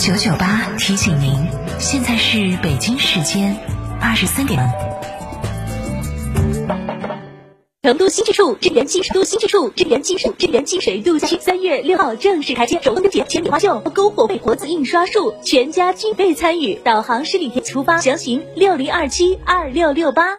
九九八提醒您，现在是北京时间二十三点。成都新之处支援新成都新之处支援新水支援清水度假区三月六号正式开街，手工灯节、铅笔花秀、篝火被、活字印刷术，全家均备参与。导航十里店出发，详询六零二七二六六八。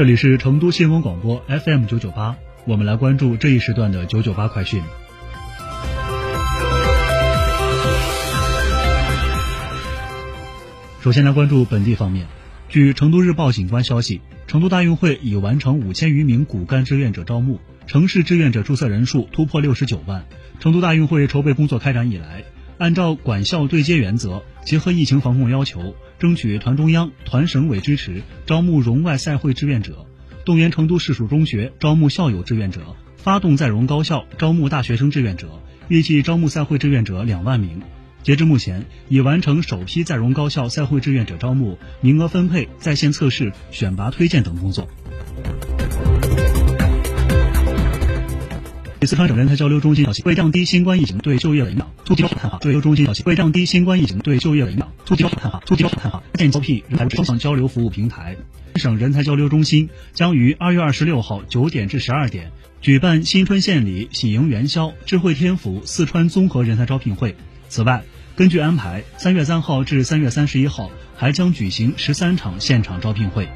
这里是成都新闻广播 FM 九九八，我们来关注这一时段的九九八快讯。首先来关注本地方面，据成都日报警观消息，成都大运会已完成五千余名骨干志愿者招募，城市志愿者注册人数突破六十九万。成都大运会筹备工作开展以来，按照管校对接原则，结合疫情防控要求，争取团中央、团省委支持，招募融外赛会志愿者，动员成都市属中学招募校友志愿者，发动在融高校招募大学生志愿者，预计招募赛会志愿者两万名。截至目前，已完成首批在融高校赛会志愿者招募、名额分配、在线测试、选拔推荐等工作。四川省人才交流中心消息，为降低新冠疫情对就业的影响，突击探访。交流中心消息，为降低新冠疫情对就业的影响，突击探访。突击探访，建招聘人才双向交流服务平台。省人才交流中心将于二月二十六号九点至十二点举办新春献礼、喜迎元宵、智慧天府四川综合人才招聘会。此外，根据安排，三月三号至三月三十一号还将举行十三场现场招聘会。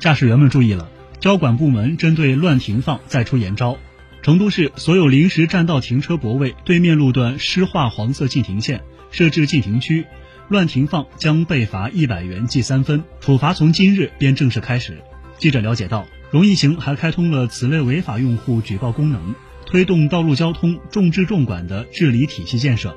驾驶员们注意了，交管部门针对乱停放再出严招。成都市所有临时占道停车泊位对面路段施画黄色禁停线，设置禁停区，乱停放将被罚一百元记三分，处罚从今日便正式开始。记者了解到，容易行还开通了此类违法用户举报功能，推动道路交通重治重管的治理体系建设。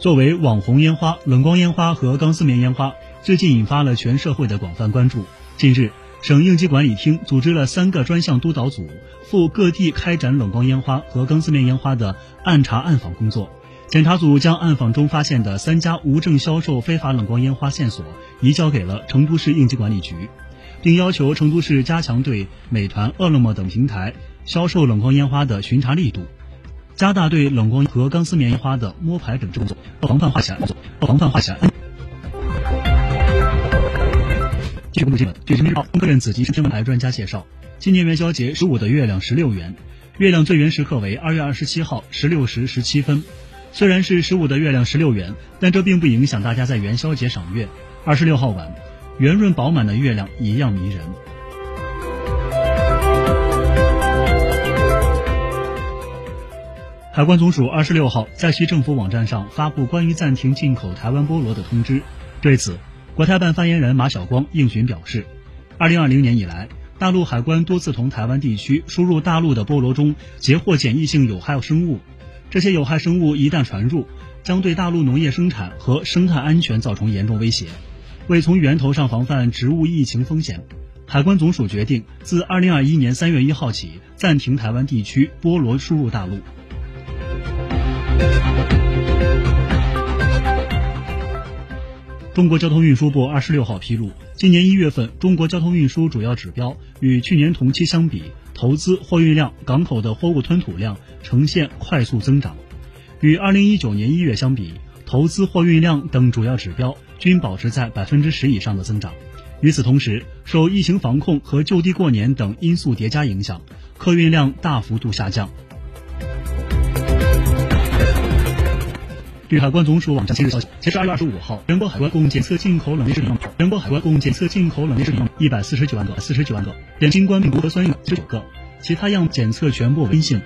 作为网红烟花，冷光烟花和钢丝棉烟花最近引发了全社会的广泛关注。近日，省应急管理厅组织了三个专项督导组，赴各地开展冷光烟花和钢丝棉烟花的暗查暗访工作。检查组将暗访中发现的三家无证销售非法冷光烟花线索移交给了成都市应急管理局，并要求成都市加强对美团、饿了么等平台销售冷光烟花的巡查力度。加大对冷光和钢丝棉花的摸排整治工作，防范化起来，防范化险。据公布新闻，据人民日报中科院紫极天文台专家介绍，今年元宵节十五的月亮十六圆，月亮最圆时刻为二月二十七号十六时十七分。虽然是十五的月亮十六圆，但这并不影响大家在元宵节赏月。二十六号晚，圆润饱满的月亮一样迷人。海关总署二十六号在其政府网站上发布关于暂停进口台湾菠萝的通知。对此，国台办发言人马晓光应询表示，二零二零年以来，大陆海关多次同台湾地区输入大陆的菠萝中截获检疫性有害生物，这些有害生物一旦传入，将对大陆农业生产和生态安全造成严重威胁。为从源头上防范植物疫情风险，海关总署决定自二零二一年三月一号起暂停台湾地区菠萝输入大陆。中国交通运输部二十六号披露，今年一月份中国交通运输主要指标与去年同期相比，投资、货运量、港口的货物吞吐量呈现快速增长；与二零一九年一月相比，投资、货运量等主要指标均保持在百分之十以上的增长。与此同时，受疫情防控和就地过年等因素叠加影响，客运量大幅度下降。据海关总署网站今日消息，截至二月二十五号，全国海关共检测进口冷链食品，全国海关共检测进口冷链食品一百四十九万个，四十九万个，检新冠病毒核酸样七十九个，其他样检测全部阴性。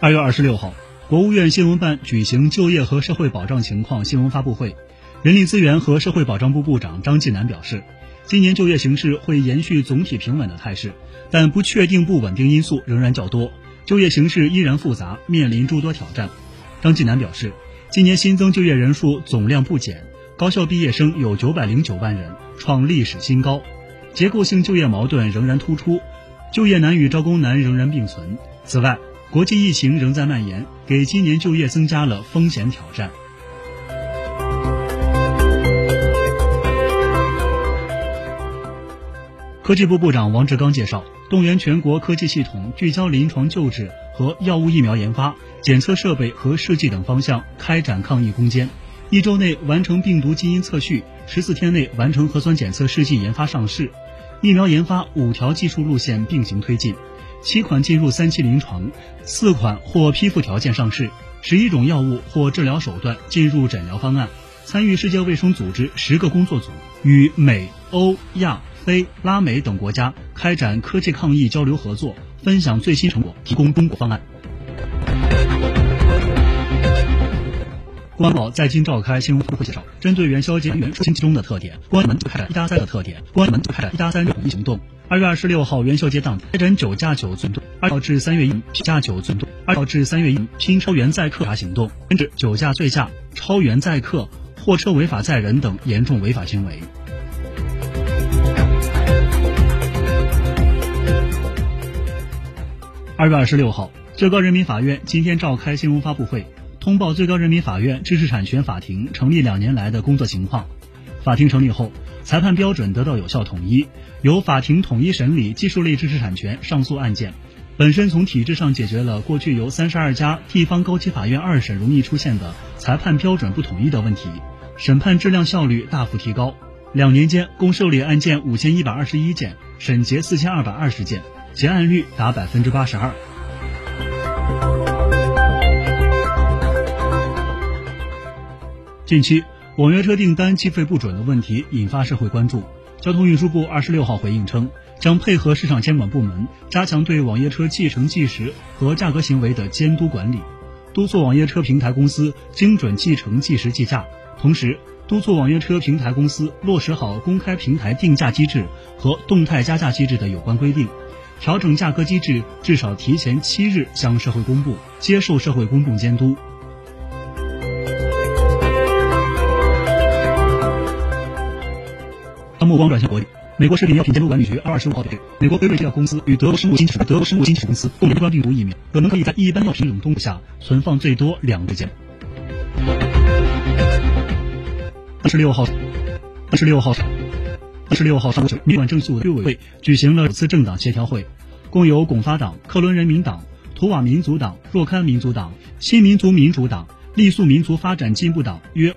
二月二十六号，国务院新闻办举行就业和社会保障情况新闻发布会，人力资源和社会保障部部长张继南表示，今年就业形势会延续总体平稳的态势，但不确定不稳定因素仍然较多，就业形势依然复杂，面临诸多挑战。张继南表示，今年新增就业人数总量不减，高校毕业生有九百零九万人，创历史新高。结构性就业矛盾仍然突出，就业难与招工难仍然并存。此外，国际疫情仍在蔓延，给今年就业增加了风险挑战。科技部部长王志刚介绍，动员全国科技系统，聚焦临床救治和药物疫苗研发、检测设备和试剂等方向开展抗疫攻坚。一周内完成病毒基因测序，十四天内完成核酸检测试剂研发上市。疫苗研发五条技术路线并行推进，七款进入三期临床，四款或批复条件上市，十一种药物或治疗手段进入诊疗方案。参与世界卫生组织十个工作组，与美、欧、亚、非、拉美等国家开展科技抗疫交流合作，分享最新成果，提供中国方案。公安部在京召开新闻发布会介绍，针对元宵节元素星期中的特点，公安门就开展一加三的特点，公安门就开展一加三统一行动。二月二十六号元宵节当天开展酒驾九总动，二号至三月一酒驾九总动，二号至三月一拼超员载客查行动，根治酒驾醉驾、超员载客、货车违法载人等严重违法行为。二月二十六号，最高人民法院今天召开新闻发布会。通报最高人民法院知识产权法庭成立两年来的工作情况。法庭成立后，裁判标准得到有效统一，由法庭统一审理技术类知识产权上诉案件，本身从体制上解决了过去由三十二家地方高级法院二审容易出现的裁判标准不统一的问题，审判质量效率大幅提高。两年间共受理案件五千一百二十一件，审结四千二百二十件，结案率达百分之八十二。近期网约车订单计费不准的问题引发社会关注。交通运输部二十六号回应称，将配合市场监管部门，加强对网约车计程计时和价格行为的监督管理，督促网约车平台公司精准计程计时计价，同时督促网约车平台公司落实好公开平台定价机制和动态加价机制的有关规定，调整价格机制，至少提前七日向社会公布，接受社会公众监督。目光转向国际，美国食品药品监督管理局二十五号表示，美国辉瑞制药公司与德国生物金属德国生物金属公司共研发病毒疫苗，可能可以在一般药品冷冻下存放最多两日间。二十六号，二十六号，二十六号上午，民管政速委员会举行了首次政党协调会，共有巩发党、克伦人民党、图瓦民族党、若堪民族党、新民族民主党、傈僳民族发展进步党约。